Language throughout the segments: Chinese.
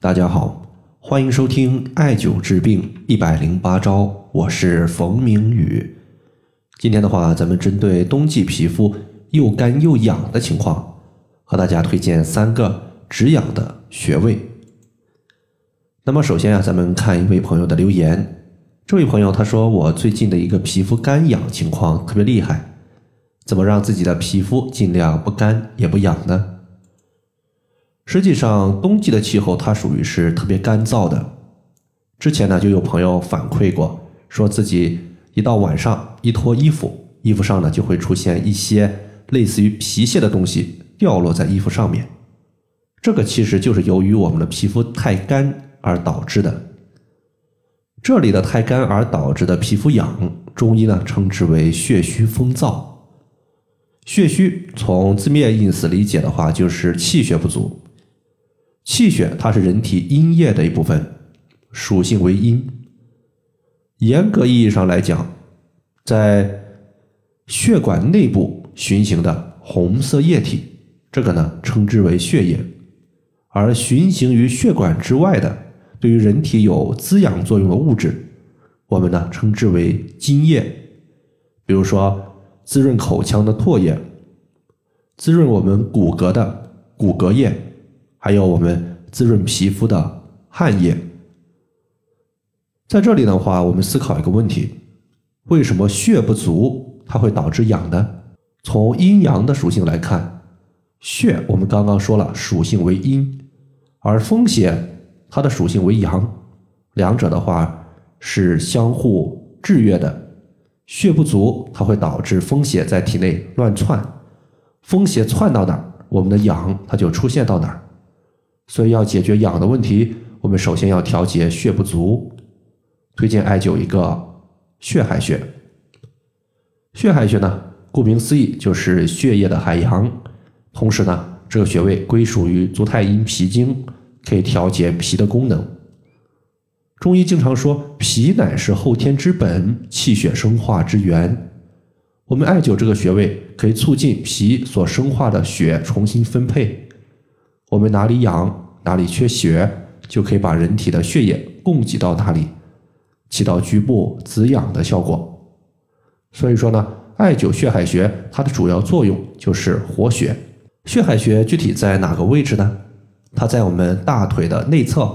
大家好，欢迎收听艾灸治病一百零八招，我是冯明宇。今天的话，咱们针对冬季皮肤又干又痒的情况，和大家推荐三个止痒的穴位。那么首先啊，咱们看一位朋友的留言。这位朋友他说，我最近的一个皮肤干痒情况特别厉害，怎么让自己的皮肤尽量不干也不痒呢？实际上，冬季的气候它属于是特别干燥的。之前呢，就有朋友反馈过，说自己一到晚上一脱衣服，衣服上呢就会出现一些类似于皮屑的东西掉落在衣服上面。这个其实就是由于我们的皮肤太干而导致的。这里的太干而导致的皮肤痒，中医呢称之为血虚风燥。血虚从字面意思理解的话，就是气血不足。气血它是人体阴液的一部分，属性为阴。严格意义上来讲，在血管内部循行的红色液体，这个呢称之为血液；而循行于血管之外的，对于人体有滋养作用的物质，我们呢称之为津液。比如说，滋润口腔的唾液，滋润我们骨骼的骨骼液。还有我们滋润皮肤的汗液，在这里的话，我们思考一个问题：为什么血不足它会导致痒呢？从阴阳的属性来看，血我们刚刚说了属性为阴，而风邪它的属性为阳，两者的话是相互制约的。血不足它会导致风邪在体内乱窜，风邪窜到哪儿，我们的痒它就出现到哪儿。所以要解决痒的问题，我们首先要调节血不足，推荐艾灸一个血海穴。血海穴呢，顾名思义就是血液的海洋，同时呢，这个穴位归属于足太阴脾经，可以调节脾的功能。中医经常说，脾乃是后天之本，气血生化之源。我们艾灸这个穴位，可以促进脾所生化的血重新分配。我们哪里痒，哪里缺血，就可以把人体的血液供给到哪里，起到局部止痒的效果。所以说呢，艾灸血海穴，它的主要作用就是活血。血海穴具体在哪个位置呢？它在我们大腿的内侧，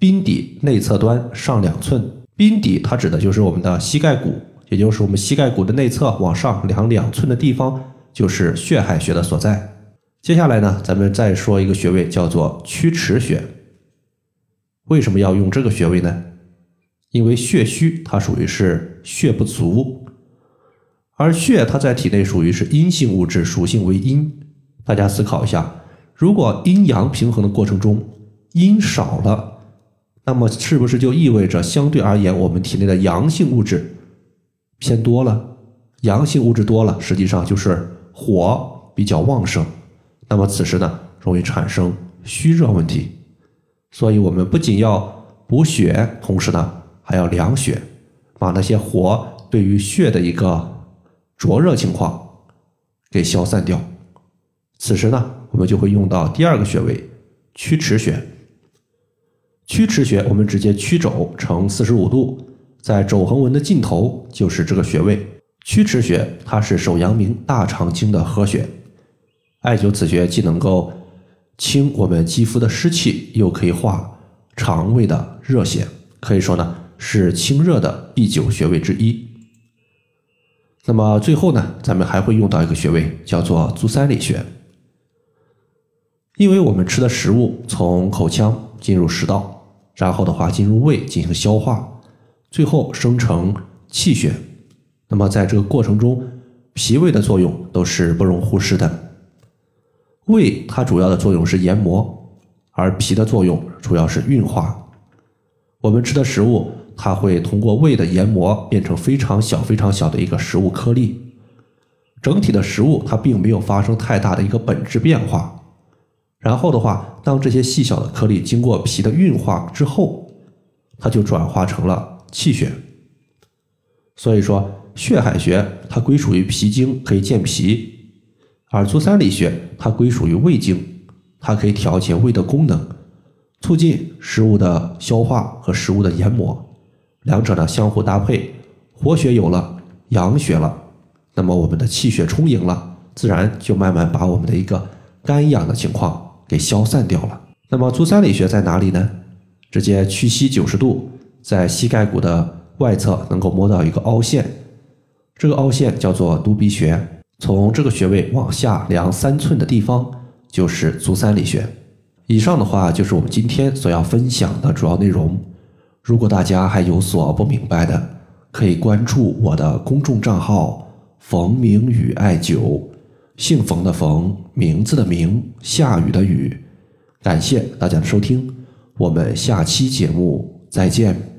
髌底内侧端上两寸。髌底它指的就是我们的膝盖骨，也就是我们膝盖骨的内侧往上量两寸的地方，就是血海穴的所在。接下来呢，咱们再说一个穴位，叫做曲池穴。为什么要用这个穴位呢？因为血虚，它属于是血不足，而血它在体内属于是阴性物质，属性为阴。大家思考一下，如果阴阳平衡的过程中阴少了，那么是不是就意味着相对而言，我们体内的阳性物质偏多了？阳性物质多了，实际上就是火比较旺盛。那么此时呢，容易产生虚热问题，所以我们不仅要补血，同时呢还要凉血，把那些火对于血的一个灼热情况给消散掉。此时呢，我们就会用到第二个穴位曲池穴。曲池穴，我们直接曲肘成四十五度，在肘横纹的尽头就是这个穴位。曲池穴，它是手阳明大肠经的合穴。艾灸此穴既能够清我们肌肤的湿气，又可以化肠胃的热邪，可以说呢是清热的必灸穴位之一。那么最后呢，咱们还会用到一个穴位，叫做足三里穴。因为我们吃的食物从口腔进入食道，然后的话进入胃进行消化，最后生成气血。那么在这个过程中，脾胃的作用都是不容忽视的。胃它主要的作用是研磨，而脾的作用主要是运化。我们吃的食物，它会通过胃的研磨变成非常小、非常小的一个食物颗粒。整体的食物它并没有发生太大的一个本质变化。然后的话，当这些细小的颗粒经过脾的运化之后，它就转化成了气血。所以说，血海穴它归属于脾经，可以健脾。而足三里穴它归属于胃经，它可以调节胃的功能，促进食物的消化和食物的研磨，两者呢相互搭配，活血有了，养血了，那么我们的气血充盈了，自然就慢慢把我们的一个肝痒的情况给消散掉了。那么足三里穴在哪里呢？直接屈膝九十度，在膝盖骨的外侧能够摸到一个凹陷，这个凹陷叫做督鼻穴，从这个穴位往下量三寸的地方就是足三里穴。以上的话就是我们今天所要分享的主要内容。如果大家还有所不明白的，可以关注我的公众账号“冯明宇艾灸”，姓冯的冯，名字的名，下雨的雨。感谢大家的收听，我们下期节目再见。